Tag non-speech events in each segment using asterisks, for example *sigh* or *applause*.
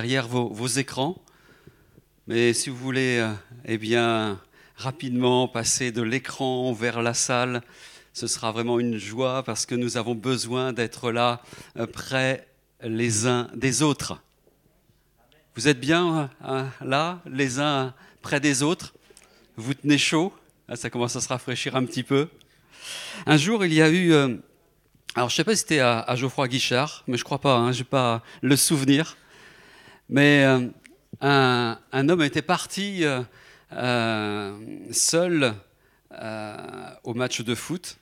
derrière vos, écrans. Mais si vous voulez, euh, eh bien, rapidement passer de l'écran vers la salle, ce sera vraiment une joie parce que nous avons besoin d'être là, euh, près les uns des autres. Vous êtes bien euh, là, les uns près des autres? Vous tenez chaud? Ah, Ça commence à se rafraîchir un petit peu. Un jour, il y a eu... alors, je ne sais pas si c'était à, Geoffroy Guichard, mais je crois pas, hein, je n'ai pas le souvenir. Mais euh, un, homme était parti euh, euh, seul au match de foot.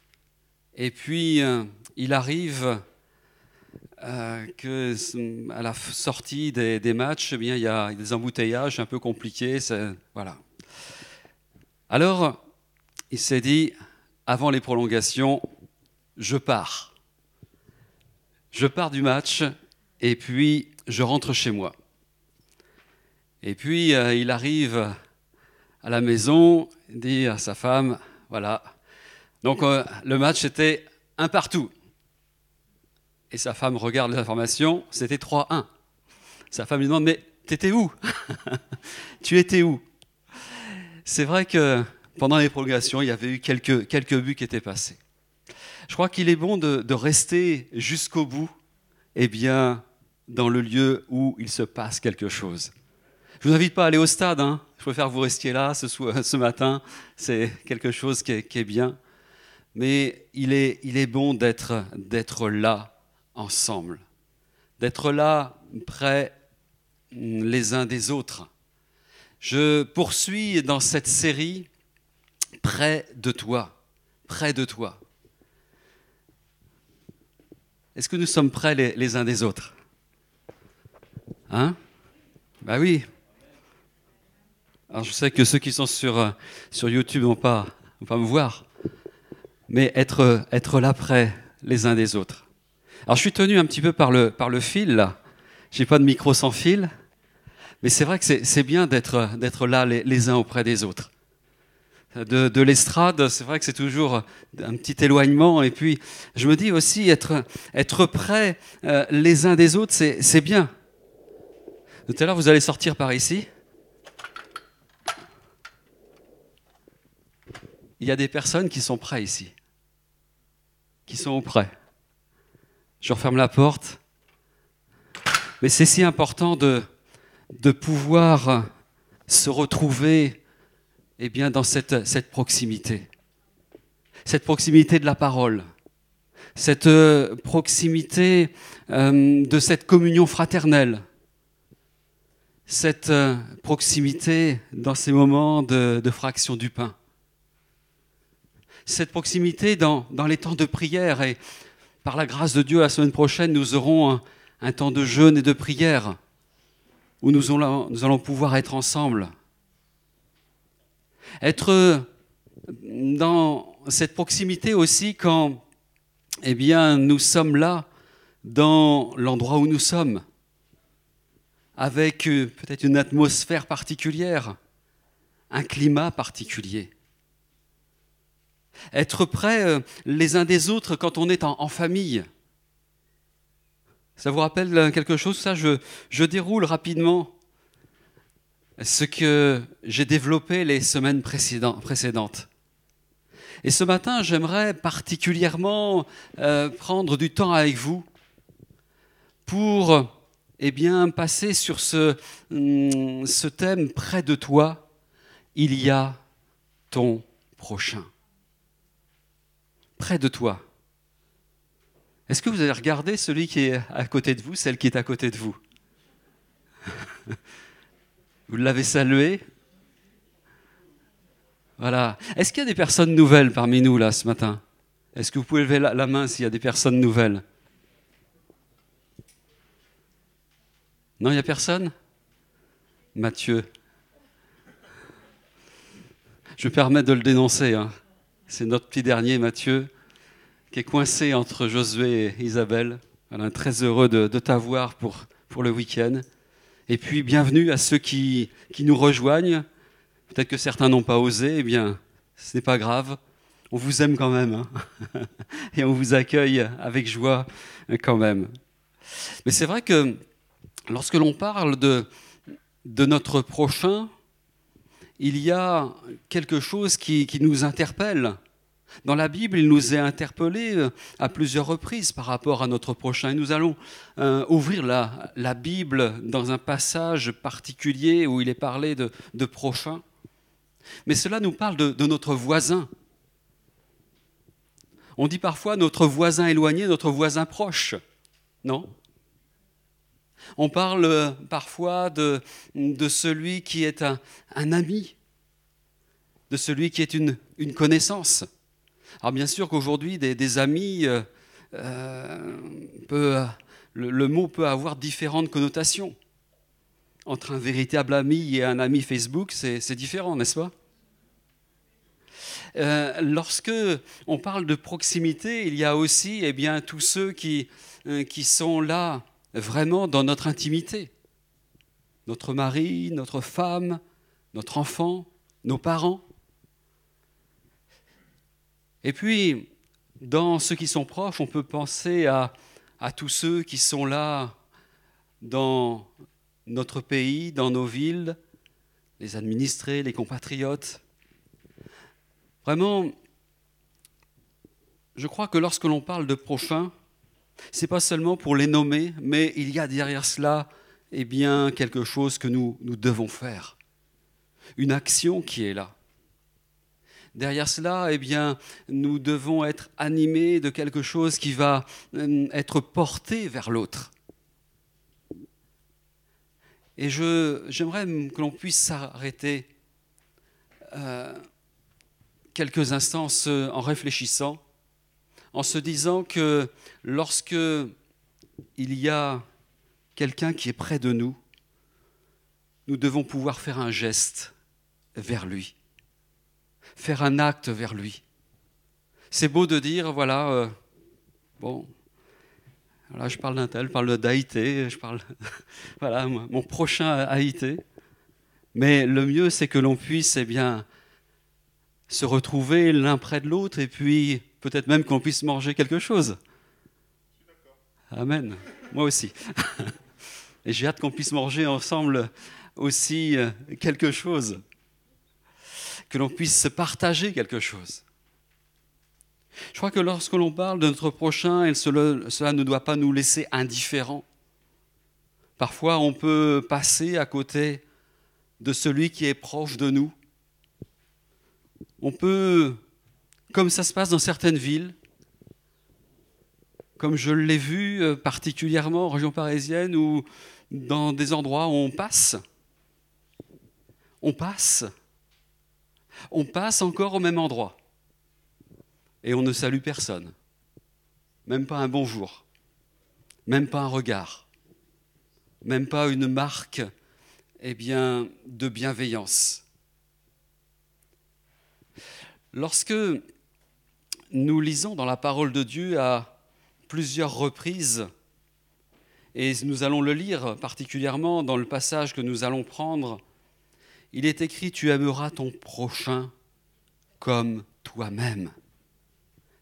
Et puis, il arrive que à la sortie des, matchs, eh il y a des embouteillages un peu compliqués. Voilà. Alors, il s'est dit, avant les prolongations, je pars. Je pars du match et puis je rentre chez moi. Et puis euh, il arrive à la maison, dit à sa femme, voilà. Donc euh, le match était un partout. Et sa femme regarde les informations, c'était 3-1. Sa femme lui demande, mais t'étais où *laughs* Tu étais où? C'est vrai que pendant les prolongations, il y avait eu quelques, quelques buts qui étaient passés. Je crois qu'il est bon de, de rester jusqu'au bout, eh bien, dans le lieu où il se passe quelque chose. Je vous invite pas à aller au stade. Hein. Je préfère que vous restiez là ce, *laughs* ce matin. C'est quelque chose qui est, bien. Mais il est, il est bon d'être, là ensemble, d'être là près les uns des autres. Je poursuis dans cette série près de toi, près de toi. Est-ce que nous sommes près les, les uns des autres? Hein? Ben oui, alors je sais que ceux qui sont sur, euh, sur YouTube vont pas, vont pas me voir, mais être, être là près les uns des autres. Alors je suis tenu un petit peu par le, par le fil, là. J'ai pas de micro sans fil, mais c'est vrai que c'est bien d'être d'être là les, les, uns auprès des autres. De, de l'estrade, c'est vrai que c'est toujours un petit éloignement, et puis je me dis aussi être, être près euh, les uns des autres, c'est bien. Tout à l'heure, vous allez sortir par ici. Il y a des personnes qui sont prêtes ici, qui sont auprès. Je referme la porte. Mais c'est si important de, pouvoir se retrouver eh bien, dans cette, proximité. Cette proximité de la parole. Cette euh, proximité euh, de cette communion fraternelle. Cette euh, proximité dans ces moments de fraction du pain cette proximité dans, les temps de prière. Et par la grâce de Dieu, la semaine prochaine, nous aurons un, temps de jeûne et de prière où nous allons, nous allons pouvoir être ensemble. Être dans cette proximité aussi quand eh bien, nous sommes là dans l'endroit où nous sommes, avec euh, peut-être une atmosphère particulière, un climat particulier. Être près euh, les uns des autres quand on est en, famille. Ça vous rappelle euh, quelque chose? Ça, je, déroule rapidement ce que j'ai développé les semaines précédentes. Et ce matin, j'aimerais particulièrement euh, prendre du temps avec vous pour eh bien, passer sur ce, ce thème près de toi, il y a ton prochain près de toi. Est-ce que vous avez regardé celui qui est à côté de vous, celle qui est à côté de vous? *laughs* Vous l'avez salué? Voilà. Est-ce qu'il y a des personnes nouvelles parmi nous là ce matin? Est-ce que vous pouvez lever la main s'il y a des personnes nouvelles? Non, il n'y a personne? Mathieu. Je permets de le dénoncer. Hein. C'est notre petit dernier, Mathieu, qui est coincé entre Josué et Isabelle. Très heureux de, t'avoir pour, le week-end. Et puis, bienvenue à ceux qui, nous rejoignent. Peut-être que certains n'ont pas osé, eh bien, ce n'est pas grave. On vous aime quand même. Hein. *laughs* et on vous accueille avec joie quand même. Mais c'est vrai que lorsque l'on parle de notre prochain, il y a quelque chose qui, nous interpelle. Dans la Bible, il nous est interpellé euh, à plusieurs reprises par rapport à notre prochain. Et nous allons euh, ouvrir la, la, Bible dans un passage particulier où il est parlé de, prochain. Mais cela nous parle de notre voisin. On dit parfois notre voisin éloigné, notre voisin proche. Non? On parle euh, parfois de, celui qui est un, ami, de celui qui est une, connaissance. Alors bien sûr qu'aujourd'hui, des, amis, euh, euh, le, mot peut avoir différentes connotations. Entre un véritable ami et un ami Facebook, c'est différent, n'est-ce pas? Lorsque on parle de proximité, il y a aussi eh bien, tous ceux qui, qui sont là vraiment dans notre intimité. Notre mari, notre femme, notre enfant, nos parents. Et puis, dans ceux qui sont proches, on peut penser à, à tous ceux qui sont là dans notre pays, dans nos villes, les administrés, les compatriotes. Vraiment, je crois que lorsque l'on parle de prochain, c'est pas seulement pour les nommer, mais il y a derrière cela eh bien, quelque chose que nous, nous devons faire. Une action qui est là. Derrière cela, eh bien, nous devons être animés de quelque chose qui va euh, être porté vers l'autre. Et j'aimerais que l'on puisse s'arrêter euh, quelques instants en réfléchissant en se disant que lorsque il y a quelqu'un qui est près de nous, nous devons pouvoir faire un geste vers lui, faire un acte vers lui. C'est beau de dire, voilà, euh, bon, voilà, je parle d'un tel, je parle d'Haïté, je parle, *laughs* voilà, mon prochain Haïté. Mais le mieux, c'est que l'on puisse, eh bien, se retrouver l'un près de l'autre et puis peut-être même qu'on puisse manger quelque chose. Amen. Moi aussi. *laughs* Et j'ai hâte qu'on puisse manger ensemble aussi euh, quelque chose. Que l'on puisse se partager quelque chose. Je crois que lorsque l'on parle de notre prochain, cela ne doit pas nous laisser indifférents. Parfois, on peut passer à côté de celui qui est proche de nous. On peut comme ça se passe dans certaines villes, comme je l'ai vu euh, particulièrement en région parisienne ou dans des endroits où on passe. On passe. On passe encore au même endroit. Et on ne salue personne. Même pas un bonjour. Même pas un regard. Même pas une marque eh bien, de bienveillance. Lorsque nous lisons dans la parole de Dieu à plusieurs reprises, et nous allons le lire particulièrement dans le passage que nous allons prendre, il est écrit, tu aimeras ton prochain comme toi-même.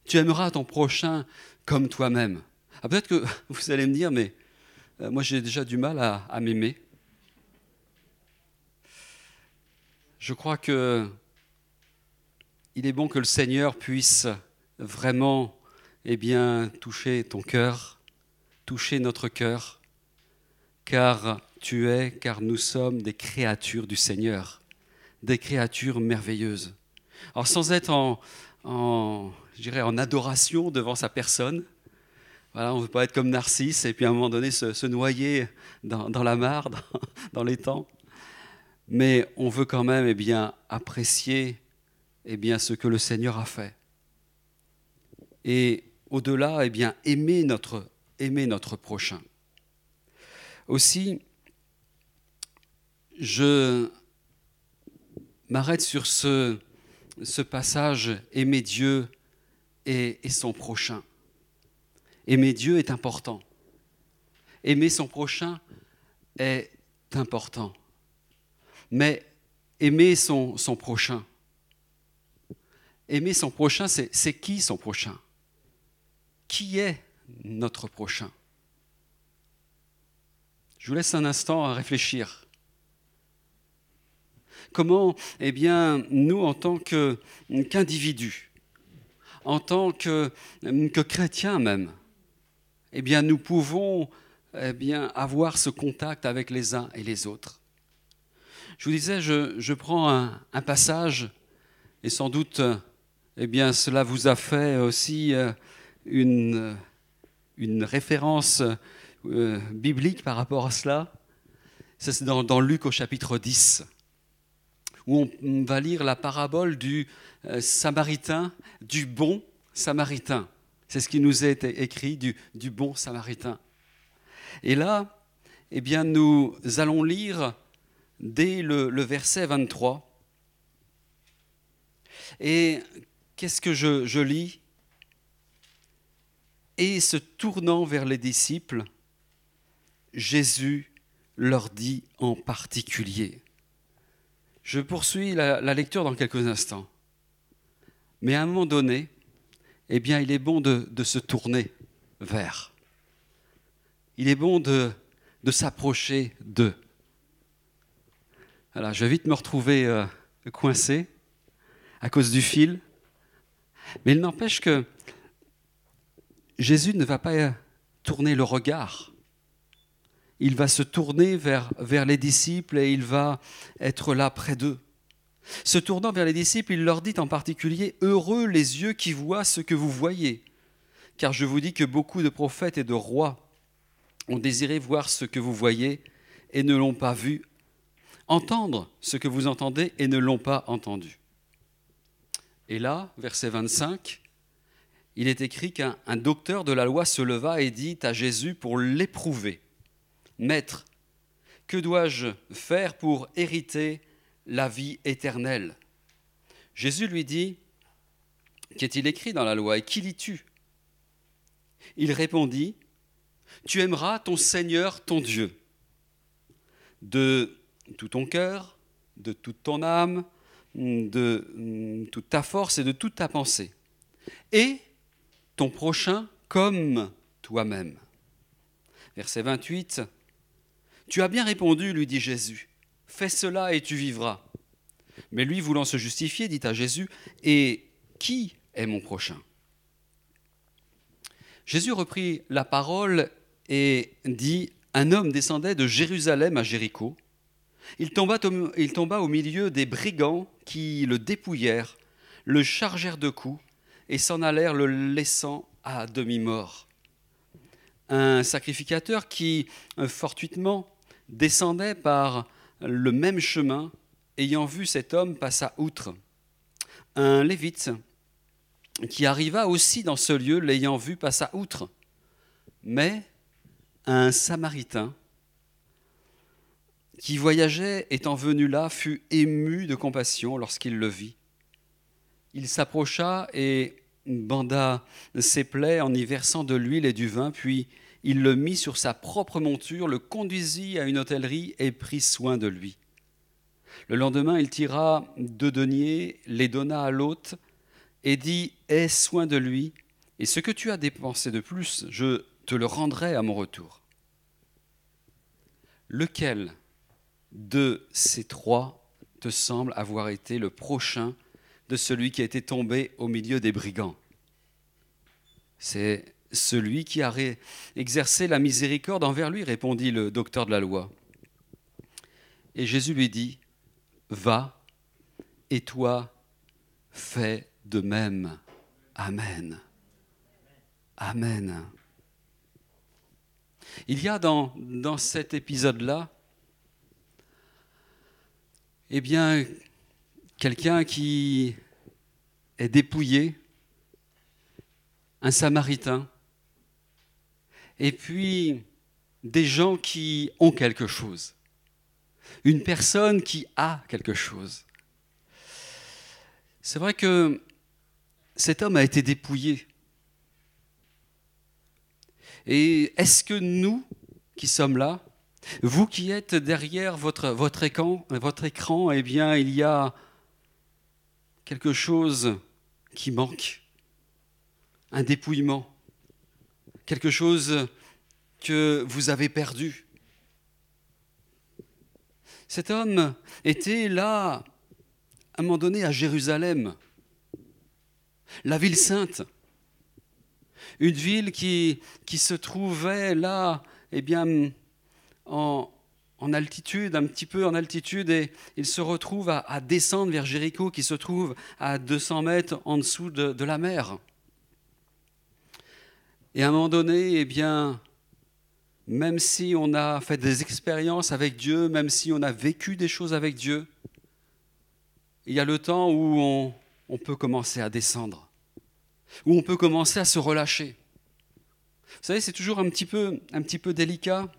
Tu aimeras ton prochain comme toi-même. Ah, Peut-être que *laughs* vous allez me dire, mais euh, moi j'ai déjà du mal à, à m'aimer. Je crois que il est bon que le Seigneur puisse vraiment eh bien, toucher ton cœur, toucher notre cœur, car tu es, car nous sommes des créatures du Seigneur, des créatures merveilleuses. Alors sans être en, en, en adoration devant sa personne, voilà, on ne veut pas être comme Narcisse et puis à un moment donné se, noyer dans, la mare, *laughs* dans, dans les temps, mais on veut quand même eh bien, apprécier eh bien, ce que le Seigneur a fait et au-delà, eh bien, aimer notre, aimer notre prochain. Aussi, je m'arrête sur ce, ce passage aimer Dieu et, son prochain. Aimer Dieu est important. Aimer son prochain est important. Mais aimer son, son prochain, aimer son prochain, c'est qui son prochain? Qui est notre prochain Je vous laisse un instant à réfléchir. Comment, eh bien, nous, en tant qu'individus, en tant que, chrétiens même, eh bien, nous pouvons eh bien, avoir ce contact avec les uns et les autres. Je vous disais, je, prends un, passage, et sans doute, eh bien, cela vous a fait aussi euh, une, une référence euh, biblique par rapport à cela. C'est dans, dans Luc au chapitre 10 où on va lire la parabole du euh, Samaritain, du bon Samaritain. C'est ce qui nous est écrit du, du bon Samaritain. Et là, eh bien, nous allons lire dès le, verset 23. Et qu'est-ce que je, je lis? Et se tournant vers les disciples, Jésus leur dit en particulier, je poursuis la, lecture dans quelques instants. Mais à un moment donné, eh bien, il est bon de, se tourner vers. Il est bon de, s'approcher d'eux. Je vais vite me retrouver euh, coincé à cause du fil. Mais il n'empêche que Jésus ne va pas tourner le regard il va se tourner vers, les disciples et il va être là près d'eux. Se tournant vers les disciples, il leur dit en particulier, Heureux les yeux qui voient ce que vous voyez, car je vous dis que beaucoup de prophètes et de rois ont désiré voir ce que vous voyez et ne l'ont pas vu, entendre ce que vous entendez et ne l'ont pas entendu. Et là, verset 25, il est écrit qu'un docteur de la loi se leva et dit à Jésus pour l'éprouver. Maître, que dois-je faire pour hériter la vie éternelle? Jésus lui dit, Qu'est-il écrit dans la loi et qui lis-tu? Il répondit, Tu aimeras ton Seigneur, ton Dieu, de tout ton cœur, de toute ton âme, de toute ta force et de toute ta pensée, ton prochain comme toi-même. Verset 28, tu as bien répondu, lui dit Jésus. Fais cela et tu vivras. Mais lui, voulant se justifier, dit à Jésus, Et qui est mon prochain? Jésus reprit la parole et dit, Un homme descendait de Jérusalem à Jéricho. Il tomba, au milieu des brigands qui le dépouillèrent, le chargèrent de coups et s'en allèrent le laissant à demi-mort. Un sacrificateur qui, fortuitement, descendait par le même chemin, ayant vu cet homme passa outre. Un lévite qui arriva aussi dans ce lieu, l'ayant vu, passa outre. Mais un samaritain qui voyageait, étant venu là, fut ému de compassion lorsqu'il le vit. Il s'approcha et banda ses plaies en y versant de l'huile et du vin, puis il le mit sur sa propre monture, le conduisit à une hôtellerie et prit soin de lui. Le lendemain, il tira deux deniers, les donna à l'hôte et dit Aie soin de lui, et ce que tu as dépensé de plus, je te le rendrai à mon retour. Lequel de ces trois te semble avoir été le prochain de celui qui a été tombé au milieu des brigands C'est celui qui a exercé la miséricorde envers lui, répondit le docteur de la loi. Et Jésus lui dit, Va, et toi, fais de même. Amen. Amen. Il y a dans, dans cet épisode-là, eh bien, quelqu'un qui est dépouillé, un samaritain, et puis des gens qui ont quelque chose. Une personne qui a quelque chose. C'est vrai que cet homme a été dépouillé. Et est-ce que nous qui sommes là, vous qui êtes derrière votre, écran, écran, eh bien, il y a quelque chose qui manque, un dépouillement quelque chose que vous avez perdu. Cet homme était là, à un moment donné, à Jérusalem, la ville sainte, une ville qui, qui se trouvait là, eh bien, en, en altitude, un petit peu en altitude, et il se retrouve à, descendre vers Jéricho, qui se trouve à 200 mètres en dessous de, la mer. Et à un moment donné, eh bien, même si on a fait des expériences avec Dieu, même si on a vécu des choses avec Dieu, il y a le temps où on, on peut commencer à descendre, où on peut commencer à se relâcher. Vous savez, c'est toujours un petit peu, un petit peu délicat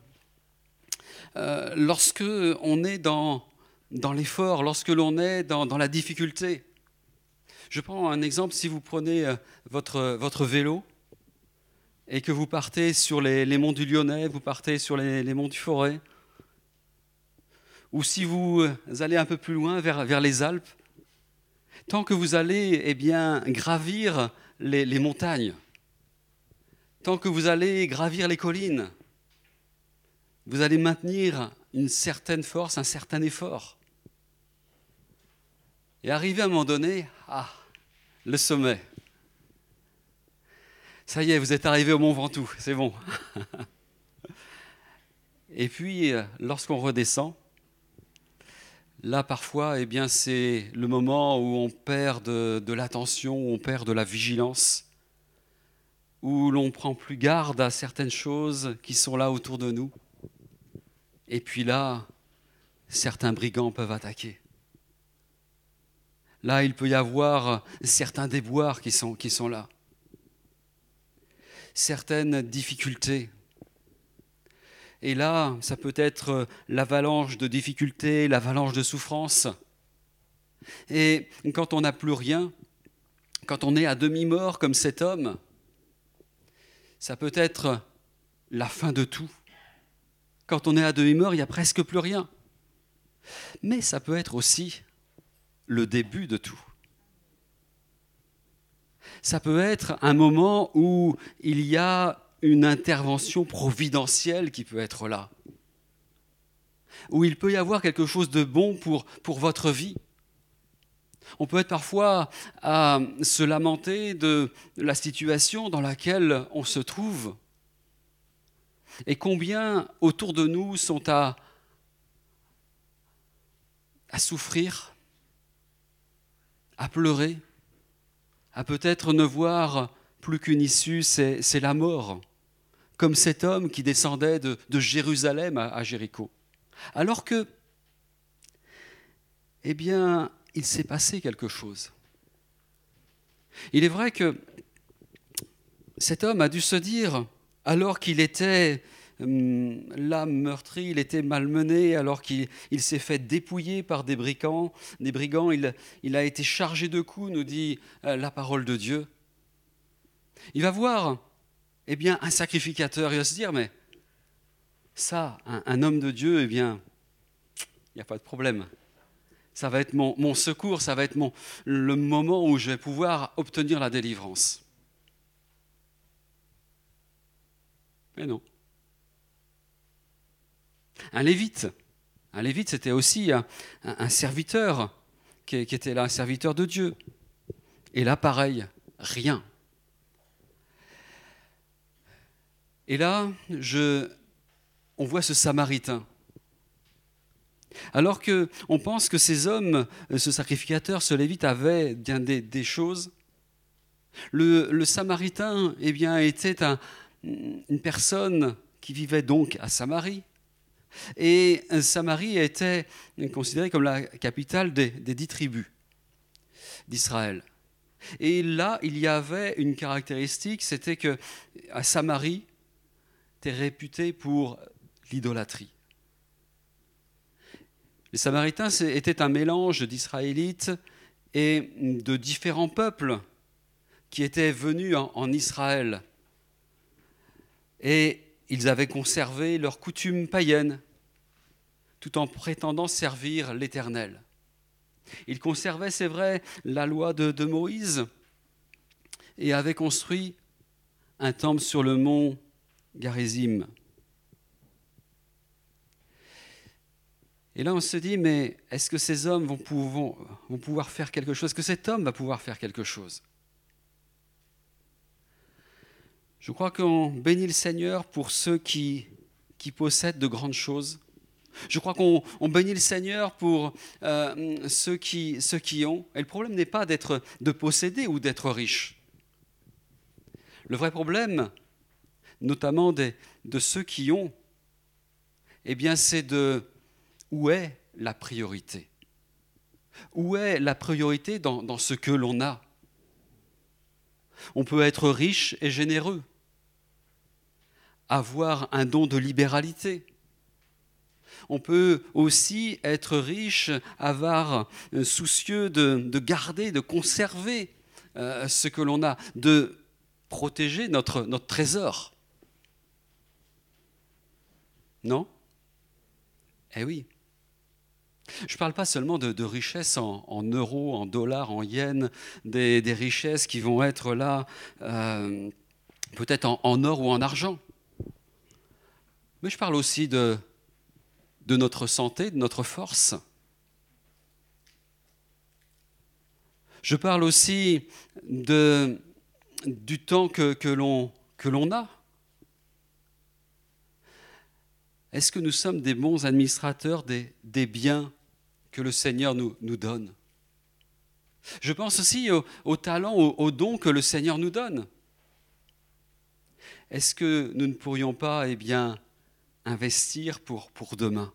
euh, lorsque on est dans, l'effort, lorsque l'on est dans, la difficulté. Je prends un exemple, si vous prenez euh, votre, vélo et que vous partez sur les, monts du Lyonnais, vous partez sur les, monts du Forêt, ou si vous allez un peu plus loin vers, les Alpes, tant que vous allez eh bien, gravir les montagnes, tant que vous allez gravir les collines, vous allez maintenir une certaine force, un certain effort. Et arrivé à un moment donné, ah, le sommet. Ça y est, vous êtes arrivé au Mont Ventoux, c'est bon. *laughs* Et puis, lorsqu'on redescend, là parfois, eh bien, c'est le moment où on perd de, de l'attention, où on perd de la vigilance, où l'on prend plus garde à certaines choses qui sont là autour de nous. Et puis là, certains brigands peuvent attaquer. Là, il peut y avoir certains déboires qui sont, là. Certaines difficultés. Et là, ça peut être l'avalanche de difficultés, l'avalanche de souffrances. Et quand on n'a plus rien, quand on est à demi-mort comme cet homme, ça peut être la fin de tout. Quand on est à demi-mort, il n'y a presque plus rien. Mais ça peut être aussi le début de tout. Ça peut être un moment où il y a une intervention providentielle qui peut être là, où il peut y avoir quelque chose de bon pour, pour votre vie. On peut être parfois à se lamenter de la situation dans laquelle on se trouve et combien autour de nous sont à, souffrir, à pleurer, à peut-être ne voir plus qu'une issue, c'est la mort, comme cet homme qui descendait de, Jérusalem à Jéricho. Alors que, eh bien, il s'est passé quelque chose. Il est vrai que cet homme a dû se dire, alors qu'il était hum, meurtri, il était malmené, alors qu'il s'est fait dépouiller par des brigands, des brigands il, a été chargé de coups, nous dit euh, la parole de Dieu. Il va voir eh bien, un sacrificateur, il va se dire, mais ça, un, homme de Dieu, eh bien, il n'y a pas de problème. Ça va être mon, mon secours, ça va être mon, le moment où je vais pouvoir obtenir la délivrance. Mais non. Un lévite. Un lévite, c'était aussi un, serviteur qui, était là, un serviteur de Dieu. Et là, pareil, rien. Et là, on voit ce Samaritain. Alors que on pense que ces hommes, ce sacrificateur, ce lévite, avaient bien des, des choses, le, le, Samaritain, eh bien, était un, une personne qui vivait donc à Samarie. Et Samarie était considérée comme la capitale des, dix tribus d'Israël. Et là, il y avait une caractéristique, c'était que à Samarie, était réputé pour l'idolâtrie. Les Samaritains étaient un mélange d'Israélites et de différents peuples qui étaient venus en, en Israël et ils avaient conservé leurs coutumes païennes tout en prétendant servir l'Éternel. Ils conservaient, c'est vrai, la loi de, Moïse et avaient construit un temple sur le mont Garizim. Et là, on se dit, mais est-ce que ces hommes vont pouvoir faire quelque chose? Est-ce que cet homme va pouvoir faire quelque chose? Je crois qu'on bénit le Seigneur pour ceux qui, qui possèdent de grandes choses. Je crois qu'on bénit le Seigneur pour euh, ceux, qui, ceux qui ont. Et le problème n'est pas d'être, de posséder ou d'être riche. Le vrai problème, notamment de ceux qui ont, eh bien, c'est de où est la priorité? Où est la priorité dans, dans ce que l'on a? On peut être riche et généreux, avoir un don de libéralité. On peut aussi être riche, avoir euh, soucieux de, de garder, de conserver euh, ce que l'on a, de protéger notre trésor. Non? Eh oui. Je ne parle pas seulement de, richesses en, euros, en dollars, en yens, des, richesses qui vont être là, euh, peut-être en, or ou en argent. Mais je parle aussi de, notre santé, de notre force. Je parle aussi du temps que, que l'on a. Est-ce que nous sommes des bons administrateurs des biens que le Seigneur nous, donne Je pense aussi aux au talents, aux, aux dons que le Seigneur nous donne. Est-ce que nous ne pourrions pas, eh bien, investir pour, demain?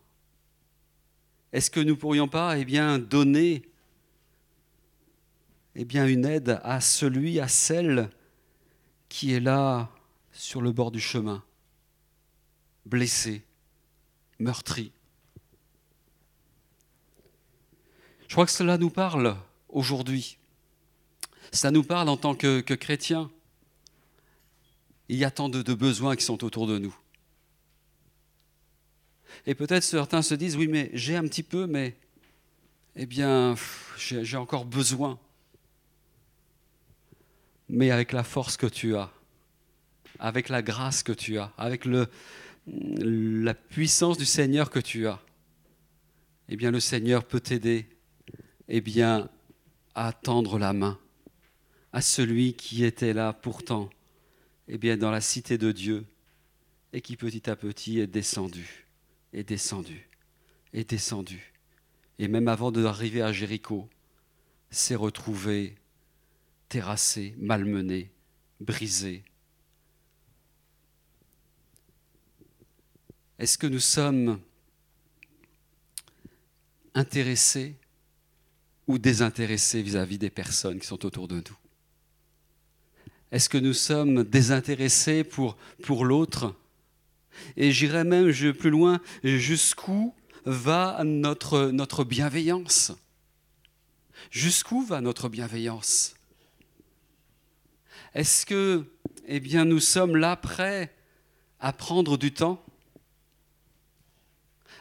Est-ce que nous ne pourrions pas, eh bien, donner eh une aide à celui, à celle qui est là sur le bord du chemin, blessé, meurtri. Je crois que cela nous parle aujourd'hui. Ça nous parle en tant que, chrétiens. Il y a tant de, de besoins qui sont autour de nous. Et peut-être certains se disent, oui, mais j'ai un petit peu, mais eh bien, j'ai encore besoin. Mais avec la force que tu as, avec la grâce que tu as, avec le, la puissance du Seigneur que tu as, eh bien, le Seigneur peut t'aider, eh bien, à tendre la main à celui qui était là pourtant, eh bien, dans la cité de Dieu et qui petit à petit est descendu, est descendu, est descendu. Et même avant d'arriver à Jéricho, s'est retrouvé terrassé, malmené, brisé. Est-ce que nous sommes intéressés ou désintéressés vis-à-vis -vis des personnes qui sont autour de nous? Est-ce que nous sommes désintéressés pour, pour l'autre? Et j'irai même plus loin, jusqu'où va notre, notre bienveillance? Jusqu'où va notre bienveillance? Est-ce que eh bien, nous sommes là prêts à prendre du temps?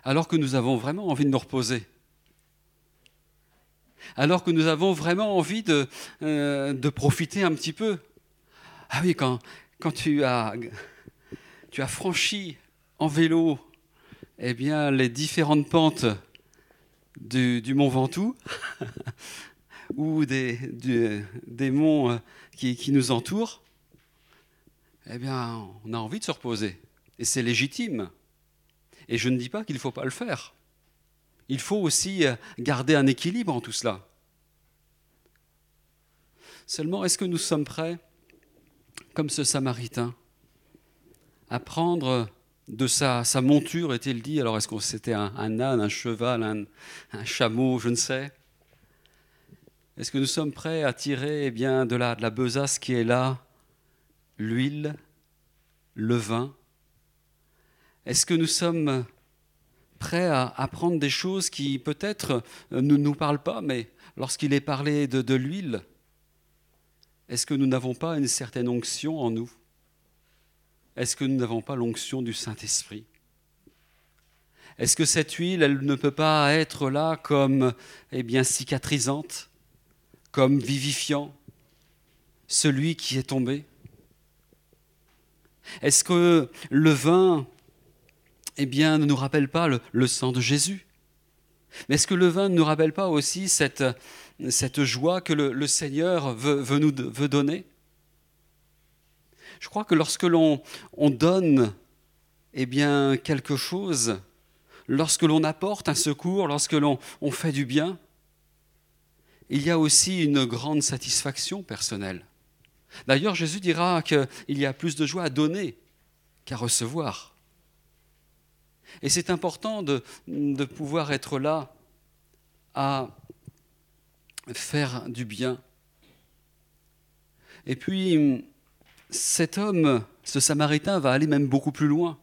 Alors que nous avons vraiment envie de nous reposer alors que nous avons vraiment envie de, euh, de profiter un petit peu. Ah oui, quand, tu, as, franchi en vélo eh bien, les différentes pentes du, mont Ventoux *laughs* ou des, monts qui, qui nous entourent, eh bien, on a envie de se reposer. Et c'est légitime. Et je ne dis pas qu'il ne faut pas le faire. Il faut aussi garder un équilibre en tout cela. Seulement, est-ce que nous sommes prêts, comme ce Samaritain, à prendre de sa, monture, est-il dit? Alors, est-ce que c'était un, âne, un cheval, un, un, chameau, je ne sais. Est-ce que nous sommes prêts à tirer eh bien, de, la, de la besace qui est là, l'huile, le vin? Est-ce que nous sommes prêts à apprendre des choses qui peut-être ne nous parlent pas, mais lorsqu'il est parlé de, de l'huile, est-ce que nous n'avons pas une certaine onction en nous? Est-ce que nous n'avons pas l'onction du Saint-Esprit? Est-ce que cette huile, elle ne peut pas être là comme eh bien, cicatrisante, comme vivifiant celui qui est tombé? Est-ce que le vin eh bien, ne nous rappelle pas le, sang de Jésus Mais est-ce que le vin ne nous rappelle pas aussi cette, cette joie que le, Seigneur veut, nous veut donner? Je crois que lorsque l'on on donne eh bien, quelque chose, lorsque l'on apporte un secours, lorsque l'on on fait du bien, il y a aussi une grande satisfaction personnelle. D'ailleurs, Jésus dira qu'il y a plus de joie à donner qu'à recevoir. Et c'est important de, pouvoir être là à faire du bien. Et puis, cet homme, ce Samaritain, va aller même beaucoup plus loin.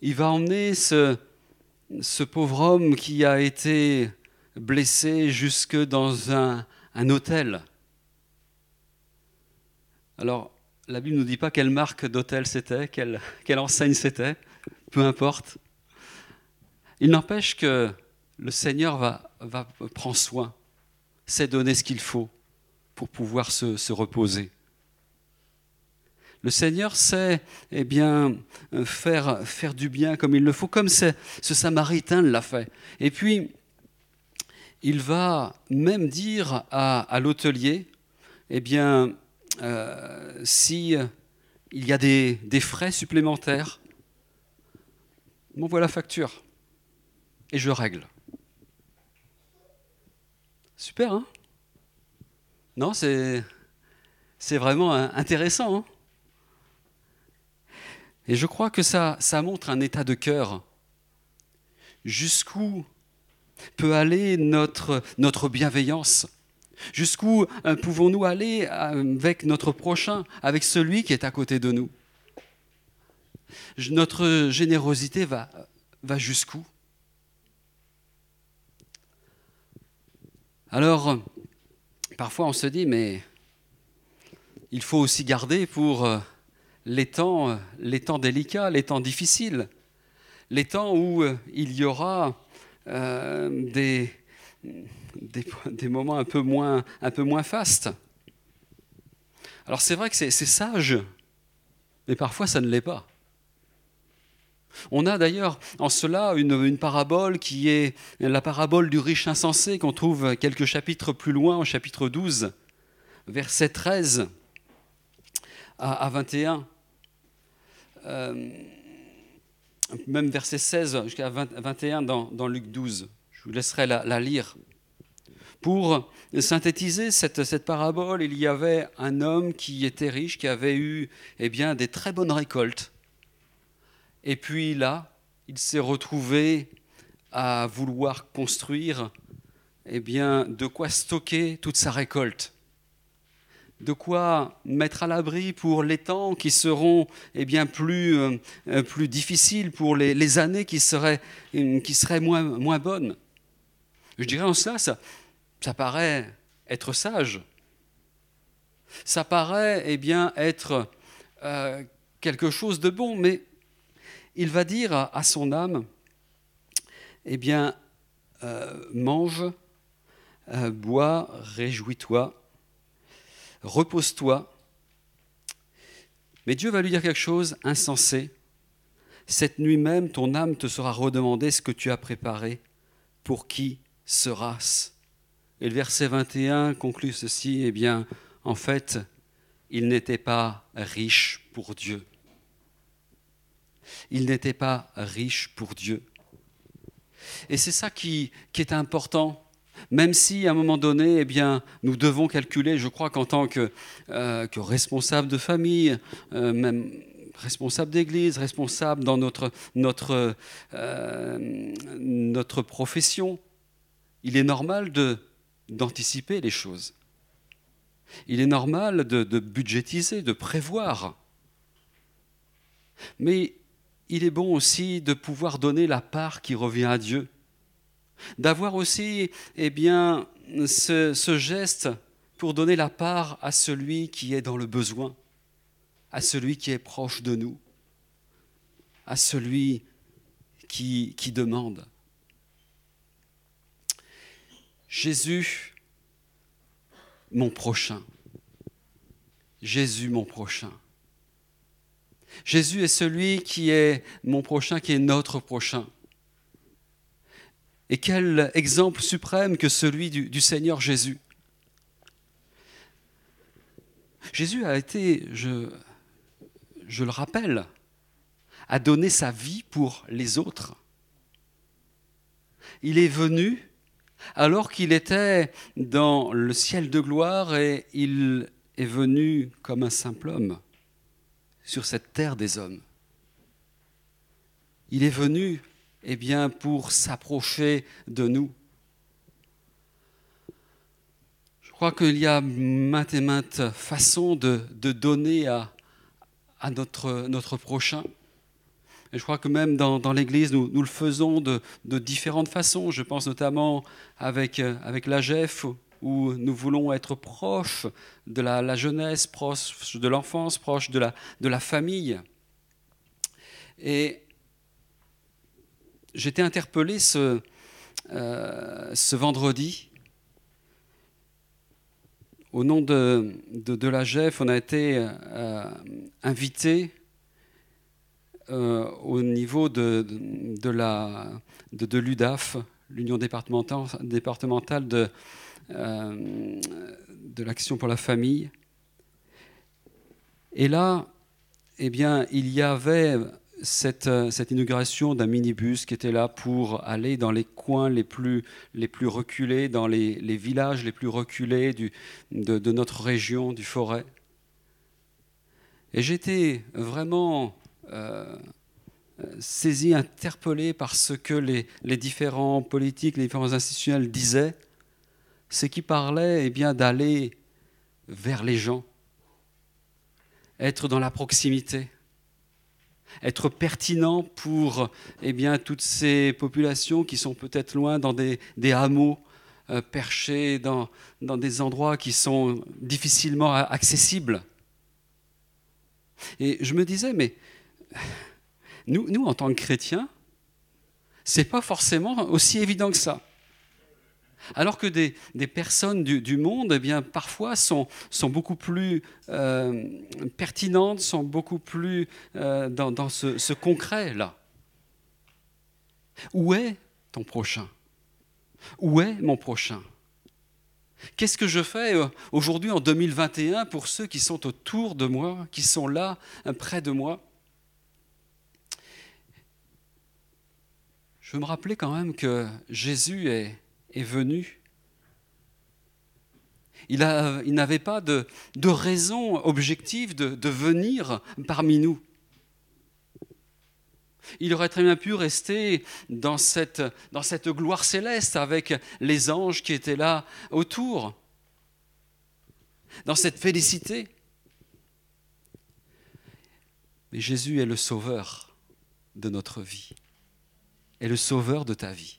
Il va emmener ce, pauvre homme qui a été blessé jusque dans un, hôtel. Alors, la Bible ne nous dit pas quelle marque d'hôtel c'était, quelle enseigne c'était, peu importe. Il n'empêche que le Seigneur va, prendre soin, sait donner ce qu'il faut pour pouvoir se, se, reposer. Le Seigneur sait eh bien, faire, faire du bien comme il le faut, comme ce Samaritain l'a fait. Et puis, il va même dire à, l'hôtelier, eh bien, euh, si euh, y a des frais supplémentaires, m'envoie la facture et je règle. Super, hein? Non, c'est, vraiment intéressant. Hein? Et je crois que ça, montre un état de cœur. Jusqu'où peut aller notre, notre bienveillance? Jusqu'où euh, pouvons-nous aller euh, avec notre prochain, avec celui qui est à côté de nous? Notre générosité va, jusqu'où? Alors, parfois on se dit, mais il faut aussi garder pour euh, les temps, les temps délicats, les temps difficiles, les temps où il y aura euh, des, des, moments un peu moins, un peu moins fastes. Alors c'est vrai que c'est sage, mais parfois ça ne l'est pas. On a d'ailleurs en cela une, parabole qui est la parabole du riche insensé qu'on trouve quelques chapitres plus loin, au chapitre 12, verset 13 à, 21. Euh, même verset 16 jusqu'à 21 dans, Luc 12. Je vous laisserai la, lire. Pour synthétiser cette, cette, parabole, il y avait un homme qui était riche, qui avait eu eh bien, des très bonnes récoltes. Et puis là, il s'est retrouvé à vouloir construire eh bien, de quoi stocker toute sa récolte de quoi mettre à l'abri pour les temps qui seront eh bien, plus, euh, plus difficiles, pour les, années qui seraient, qui seraient moins, moins bonnes. Je dirais en cela, ça, ça paraît être sage. Ça paraît eh bien, être euh, quelque chose de bon, mais il va dire à, son âme, eh bien, euh, mange, euh, bois, réjouis-toi repose-toi. Mais Dieu va lui dire quelque chose insensé. Cette nuit même, ton âme te sera redemandée ce que tu as préparé. Pour qui sera-ce Et le verset 21 conclut ceci, eh bien, en fait, il n'était pas riche pour Dieu. Il n'était pas riche pour Dieu. Et c'est ça qui, qui est important même si à un moment donné, eh bien, nous devons calculer, je crois qu'en tant que, euh, que, responsable de famille, euh, même responsable d'église, responsable dans notre, notre, euh, notre profession, il est normal d'anticiper les choses. Il est normal de, de budgétiser, de prévoir. Mais il est bon aussi de pouvoir donner la part qui revient à Dieu d'avoir aussi eh bien, ce, geste pour donner la part à celui qui est dans le besoin, à celui qui est proche de nous, à celui qui demande. Jésus, mon prochain. Jésus, mon prochain. Jésus est celui qui est mon prochain, qui est notre prochain. Et quel exemple suprême que celui du, Seigneur Jésus. Jésus a été, je le rappelle, a donné sa vie pour les autres. Il est venu alors qu'il était dans le ciel de gloire et il est venu comme un simple homme sur cette terre des hommes. Il est venu eh bien, pour s'approcher de nous. Je crois qu'il y a maintes et maintes façons de, donner à, notre, prochain. Et je crois que même dans, l'Église, nous, le faisons de, différentes façons. Je pense notamment avec, avec la GEF, où nous voulons être proches de la, jeunesse, proches de l'enfance, proches de la, famille. Et j'étais interpellé ce, euh, ce vendredi. Au nom de, de, la GEF, on a été euh, invité euh, au niveau de, de l'UDAF, l'Union départementale, départementale de, euh, de l'action pour la famille. Et là, eh bien, il y avait cette, cette inauguration d'un minibus qui était là pour aller dans les coins les plus, reculés, dans les, villages les plus reculés de, notre région, du forêt. Et j'étais vraiment euh, saisi, interpellé par ce que les, différents politiques, les différents institutionnels disaient, c'est qu'ils parlaient eh bien, d'aller vers les gens, être dans la proximité être pertinent pour eh bien, toutes ces populations qui sont peut-être loin dans des, hameaux, euh, perchés dans, dans des endroits qui sont difficilement accessibles. Et je me disais, mais nous, nous en tant que chrétiens, c'est pas forcément aussi évident que ça. Alors que des, des personnes du, du, monde, eh bien, parfois, sont, sont beaucoup plus euh, pertinentes, sont beaucoup plus euh, dans, dans ce, ce concret-là. Où est ton prochain? Où est mon prochain? Qu'est-ce que je fais euh, aujourd'hui en 2021 pour ceux qui sont autour de moi, qui sont là, près de moi? Je veux me rappeler quand même que Jésus est, est venu. Il, n'avait pas de, raison objective de, venir parmi nous. Il aurait très bien pu rester dans cette gloire céleste avec les anges qui étaient là autour, dans cette félicité. Mais Jésus est le sauveur de notre vie, est le sauveur de ta vie.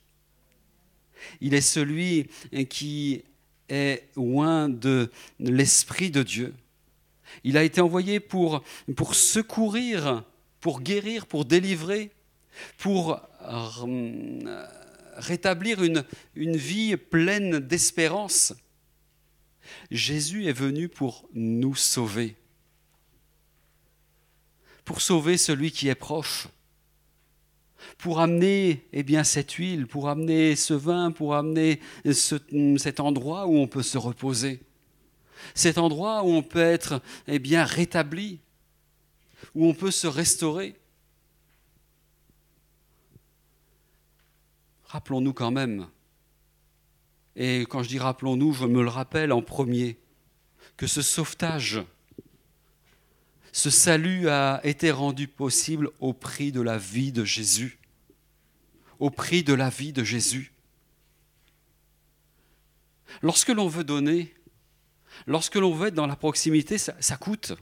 Il est celui qui est loin de l'Esprit de Dieu. Il a été envoyé pour, secourir, pour guérir, pour délivrer, pour rétablir une, une vie pleine d'espérance. Jésus est venu pour nous sauver, pour sauver celui qui est proche, pour amener eh bien, cette huile, pour amener ce vin, pour amener ce, cet endroit où on peut se reposer, cet endroit où on peut être eh bien, rétabli, où on peut se restaurer. Rappelons-nous quand même, et quand je dis rappelons-nous, je me le rappelle en premier, que ce sauvetage, ce salut a été rendu possible au prix de la vie de Jésus. Au prix de la vie de Jésus. Lorsque l'on veut donner, lorsque l'on veut être dans la proximité, ça, coûte.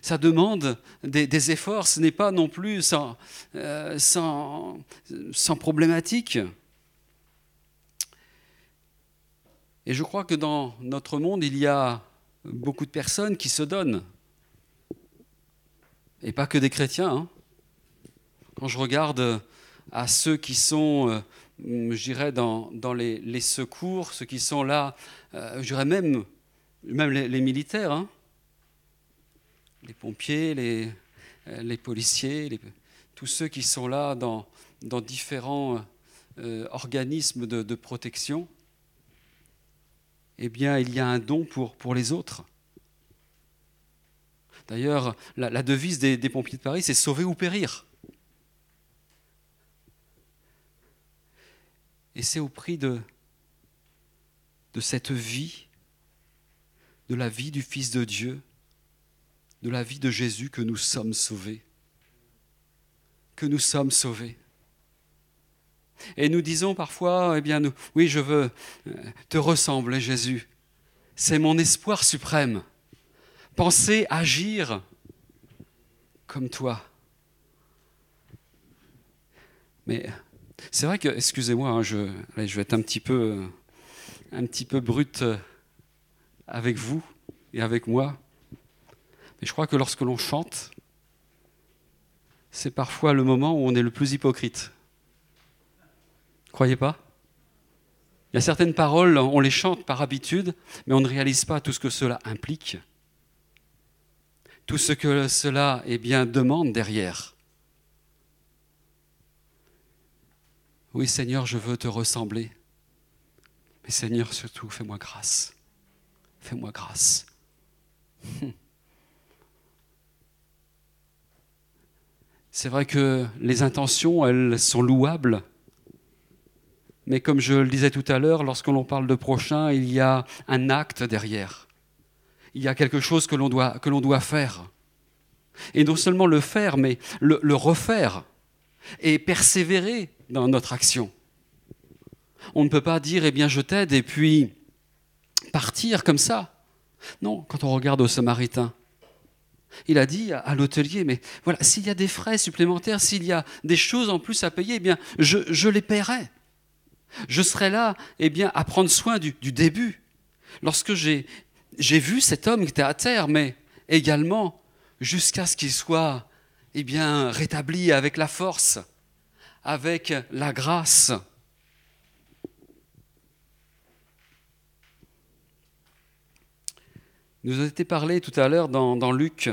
Ça demande des, efforts, ce n'est pas non plus euh, sans problématique. Et je crois que dans notre monde, il y a beaucoup de personnes qui se donnent. Et pas que des chrétiens. Hein. Quand je regarde à ceux qui sont, euh, je dirais, dans, les, secours, ceux qui sont là, euh, je dirais même, les, militaires, hein. les pompiers, les, policiers, tous ceux qui sont là dans, différents euh, organisme de, protection, eh bien, il y a un don pour, les autres. D'ailleurs, la, devise des, pompiers de Paris, c'est sauver ou périr. Et c'est au prix de cette vie, de la vie du Fils de Dieu, de la vie de Jésus que nous sommes sauvés. Que nous sommes sauvés. Et nous disons parfois, eh bien, oui, je veux euh, te ressembler, Jésus. C'est mon espoir suprême. Penser, agir comme toi. Mais c'est vrai que, excusez-moi, hein, je, je, vais être un petit peu, un petit peu brut euh, avec vous et avec moi. Mais je crois que lorsque l'on chante, c'est parfois le moment où on est le plus hypocrite. Croyez pas? Il y a certaines paroles, on les chante par habitude, mais on ne réalise pas tout ce que cela implique, tout ce que cela eh bien, demande derrière. Oui Seigneur, je veux te ressembler. Mais Seigneur, surtout, fais-moi grâce. Fais-moi grâce. *laughs* C'est vrai que les intentions, elles sont louables. Mais comme je le disais tout à l'heure, lorsque l'on parle de prochain, il y a un acte derrière. Il y a quelque chose que l'on doit, que l'on doit faire. Et non seulement le faire, mais le, le refaire. Et persévérer dans notre action. On ne peut pas dire, eh bien, je t'aide, et puis partir comme ça. Non, quand on regarde au Samaritain, il a dit à l'hôtelier, mais voilà, s'il y a des frais supplémentaires, s'il y a des choses en plus à payer, eh bien, je, les paierai. Je serai là, eh bien, à prendre soin du, début. Lorsque j'ai vu cet homme qui était à terre, mais également jusqu'à ce qu'il soit, eh rétabli avec la force, avec la grâce. nous a été parlé tout à l'heure dans, Luc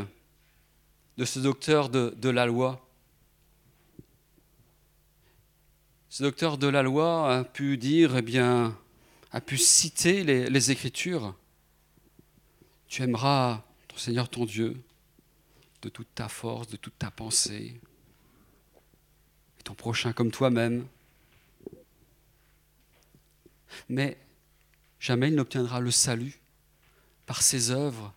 de ce docteur de, la loi. Ce docteur de la loi a pu dire, eh bien, a pu citer les, les Écritures. Tu aimeras ton Seigneur ton Dieu de toute ta force, de toute ta pensée, et ton prochain comme toi-même. Mais jamais il n'obtiendra le salut par ses œuvres,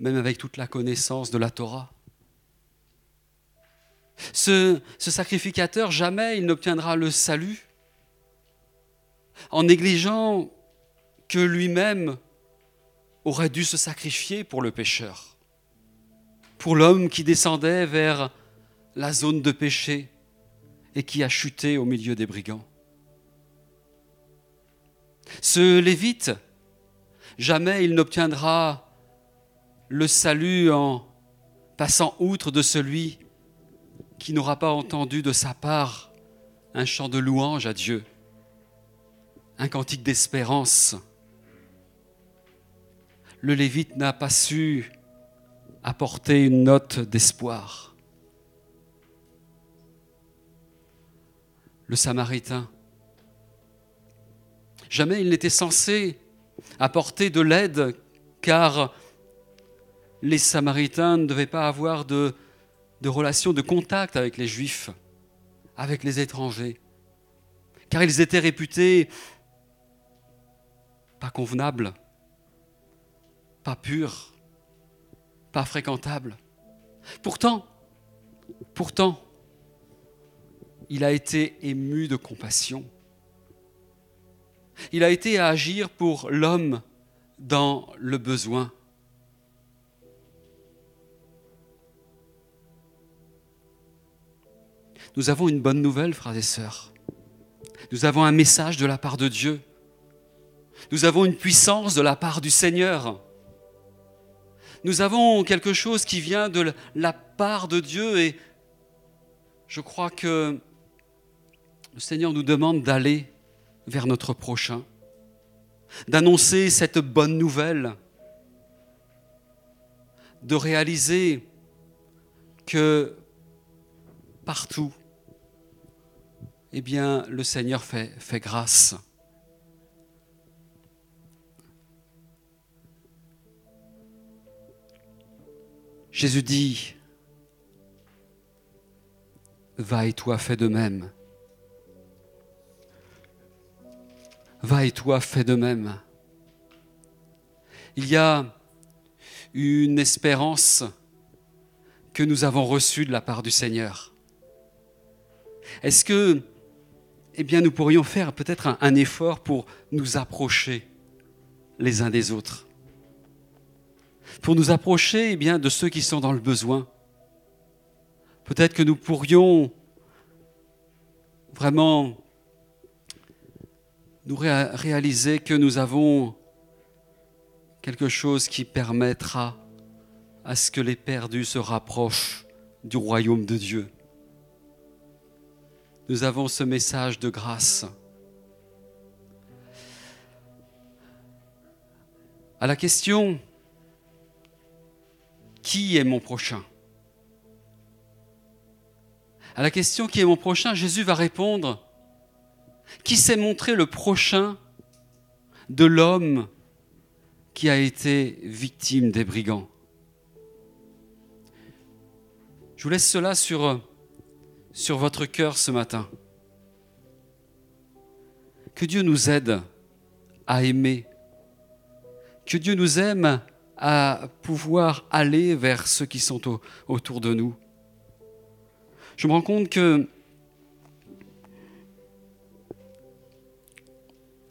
même avec toute la connaissance de la Torah. Ce, sacrificateur, jamais il n'obtiendra le salut en négligeant que lui-même aurait dû se sacrifier pour le pécheur, pour l'homme qui descendait vers la zone de péché et qui a chuté au milieu des brigands. Ce lévite, Jamais il n'obtiendra le salut en passant outre de celui qui n'aura pas entendu de sa part un chant de louange à Dieu, un cantique d'espérance. Le Lévite n'a pas su apporter une note d'espoir. Le Samaritain, jamais il n'était censé apporter de l'aide, car les Samaritains ne devaient pas avoir de, de relation, de contact avec les Juifs, avec les étrangers, car ils étaient réputés pas convenables, pas purs, pas fréquentables. Pourtant, pourtant, il a été ému de compassion il a été à agir pour l'homme dans le besoin. Nous avons une bonne nouvelle, frères et sœurs. Nous avons un message de la part de Dieu. Nous avons une puissance de la part du Seigneur. Nous avons quelque chose qui vient de la part de Dieu et je crois que le Seigneur nous demande d'aller vers notre prochain, d'annoncer cette bonne nouvelle, de réaliser que partout, eh bien, le Seigneur fait, grâce. Jésus dit, Va et toi, fais de même. Va et toi, fais de même. Il y a une espérance que nous avons reçue de la part du Seigneur. Est-ce que, eh bien, nous pourrions faire peut-être un, effort pour nous approcher les uns des autres, pour nous approcher, eh bien, de ceux qui sont dans le besoin, Peut-être que nous pourrions vraiment nous réaliser que nous avons quelque chose qui permettra à ce que les perdus se rapprochent du royaume de Dieu. Nous avons ce message de grâce. À la question, qui est mon prochain? À la question qui est mon prochain, Jésus va répondre, qui s'est montré le prochain de l'homme qui a été victime des brigands? Je vous laisse cela sur, sur votre cœur ce matin. Que Dieu nous aide à aimer. Que Dieu nous aime à pouvoir aller vers ceux qui sont autour de nous je me rends compte que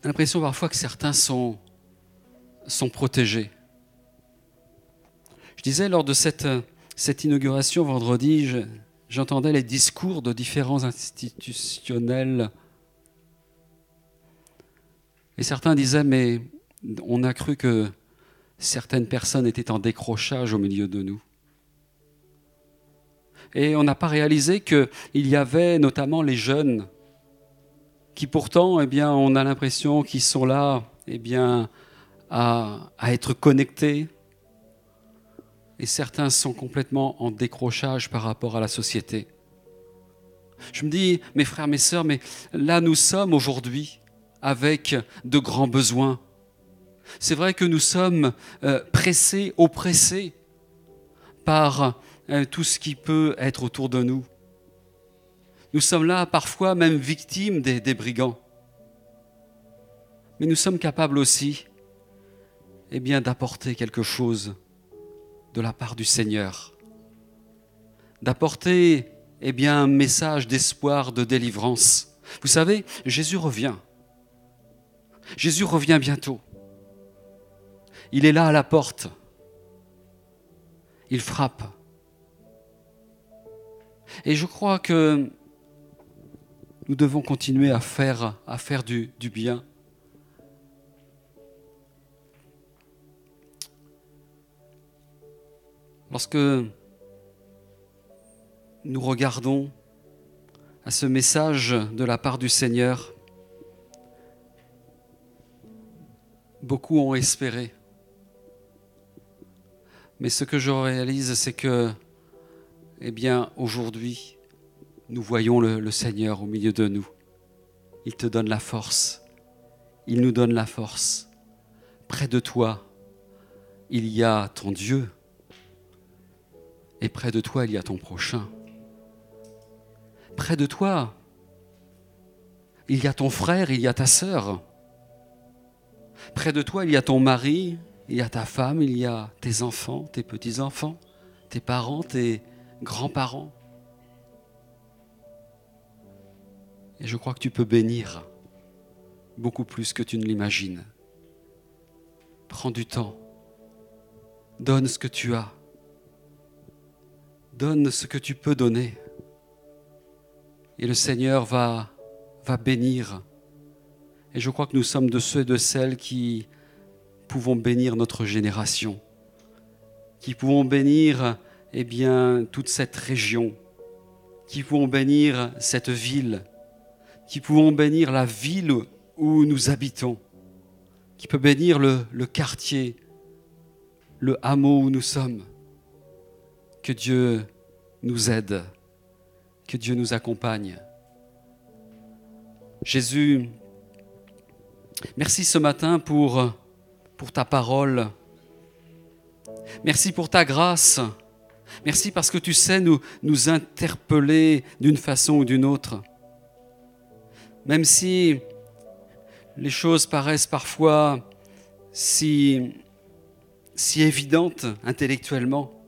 j'ai l'impression parfois que certains sont, protégés. Je disais lors de cette inauguration vendredi, j'entendais les discours de différents institutionnels. Et certains disaient, mais on a cru que certaines personnes étaient en décrochage au milieu de nous et on n'a pas réalisé qu'il y avait notamment les jeunes qui pourtant, eh bien, on a l'impression qu'ils sont là eh bien, à, à être connectés. Et certains sont complètement en décrochage par rapport à la société. Je me dis, mes frères, mes sœurs, mais là nous sommes aujourd'hui avec de grands besoins. C'est vrai que nous sommes euh, pressés, oppressés par euh, tout ce qui peut être autour de nous. Nous sommes là parfois même victimes des, brigands. Mais nous sommes capables aussi eh bien, d'apporter quelque chose de la part du Seigneur. D'apporter eh un message d'espoir, de délivrance. Vous savez, Jésus revient. Jésus revient bientôt. Il est là à la porte. Il frappe. Et je crois que nous devons continuer à faire, du bien. Lorsque nous regardons à ce message de la part du Seigneur, beaucoup ont espéré. Mais ce que je réalise, c'est que eh bien, aujourd'hui, nous voyons le, le, Seigneur au milieu de nous. Il te donne la force. Il nous donne la force. Près de toi, il y a ton Dieu. Et près de toi, il y a ton prochain. Près de toi, il y a ton frère, il y a ta sœur. Près de toi, il y a ton mari, il y a ta femme, il y a tes enfants, tes petits-enfants, tes parents, tes, grands-parents. Et je crois que tu peux bénir beaucoup plus que tu ne l'imagines. Prends du temps. Donne ce que tu as. Donne ce que tu peux donner. Et le Seigneur va, va bénir. Et je crois que nous sommes de ceux et de celles qui pouvons bénir notre génération, qui pouvons bénir eh bien, toute cette région, qui pouvons bénir cette ville, qui pouvons bénir la ville où nous habitons, qui peut bénir le, le quartier, le hameau où nous sommes. Que Dieu nous aide, que Dieu nous accompagne. Jésus, merci ce matin pour, ta parole. Merci pour ta grâce. Merci parce que tu sais nous, interpeller d'une façon ou d'une autre. Même si les choses paraissent parfois si évidentes intellectuellement.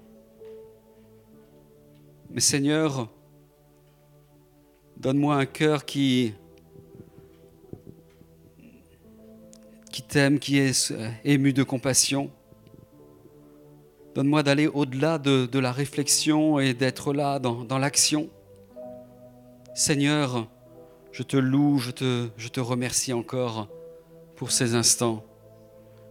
Mais Seigneur, donne-moi un cœur qui, qui t'aime, qui est ému de compassion. Donne-moi d'aller au-delà de, la réflexion et d'être là dans, l'action. Seigneur, je te loue, je te, remercie encore pour ces instants.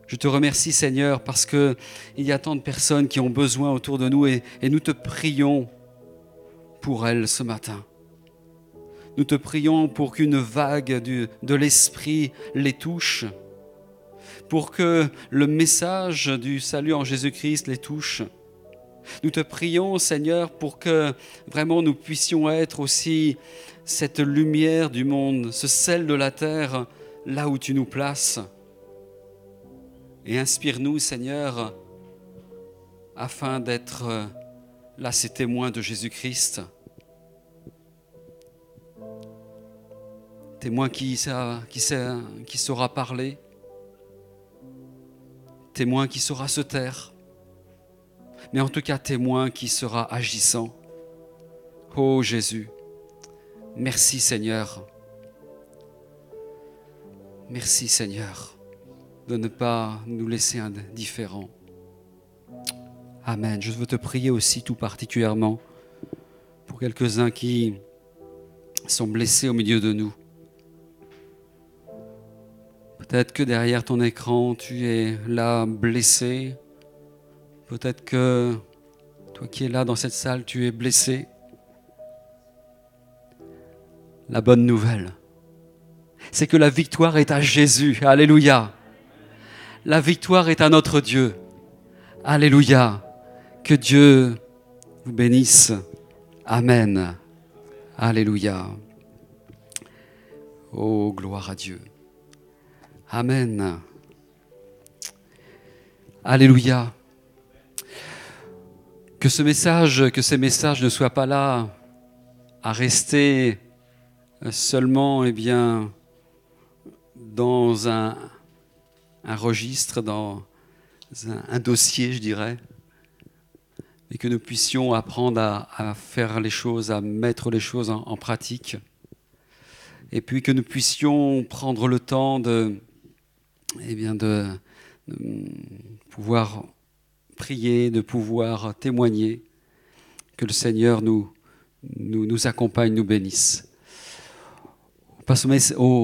Je te remercie Seigneur parce qu'il y a tant de personnes qui ont besoin autour de nous et nous te prions pour elles ce matin. Nous te prions pour qu'une vague du, de l'Esprit les touche, pour que le message du salut en Jésus-Christ les touche. Nous te prions, Seigneur, pour que vraiment nous puissions être aussi cette lumière du monde, ce sel de la terre, là où tu nous places. Et inspire-nous, Seigneur, afin d'être là ces témoins de Jésus-Christ. Témoin qui, saura parler, témoin qui saura se taire, mais en tout cas témoin qui sera agissant. Ô oh Jésus, merci Seigneur. Merci Seigneur de ne pas nous laisser indifférents. Amen. Je veux te prier aussi tout particulièrement pour quelques-uns qui sont blessés au milieu de nous. Peut-être que derrière ton écran, tu es là blessé. Peut-être que toi qui es là dans cette salle, tu es blessé. La bonne nouvelle, c'est que la victoire est à Jésus. Alléluia. La victoire est à notre Dieu. Alléluia. Que Dieu vous bénisse. Amen. Alléluia. Oh, gloire à Dieu. Amen. Alléluia. Que ce message, que ces messages ne soient pas là à rester seulement, eh bien, dans un, registre, dans un, dossier, je dirais, et que nous puissions apprendre à, faire les choses, à mettre les choses en pratique, et puis que nous puissions prendre le temps de, eh bien de, pouvoir prier, de pouvoir témoigner, que le Seigneur nous, accompagne, nous bénisse. Au,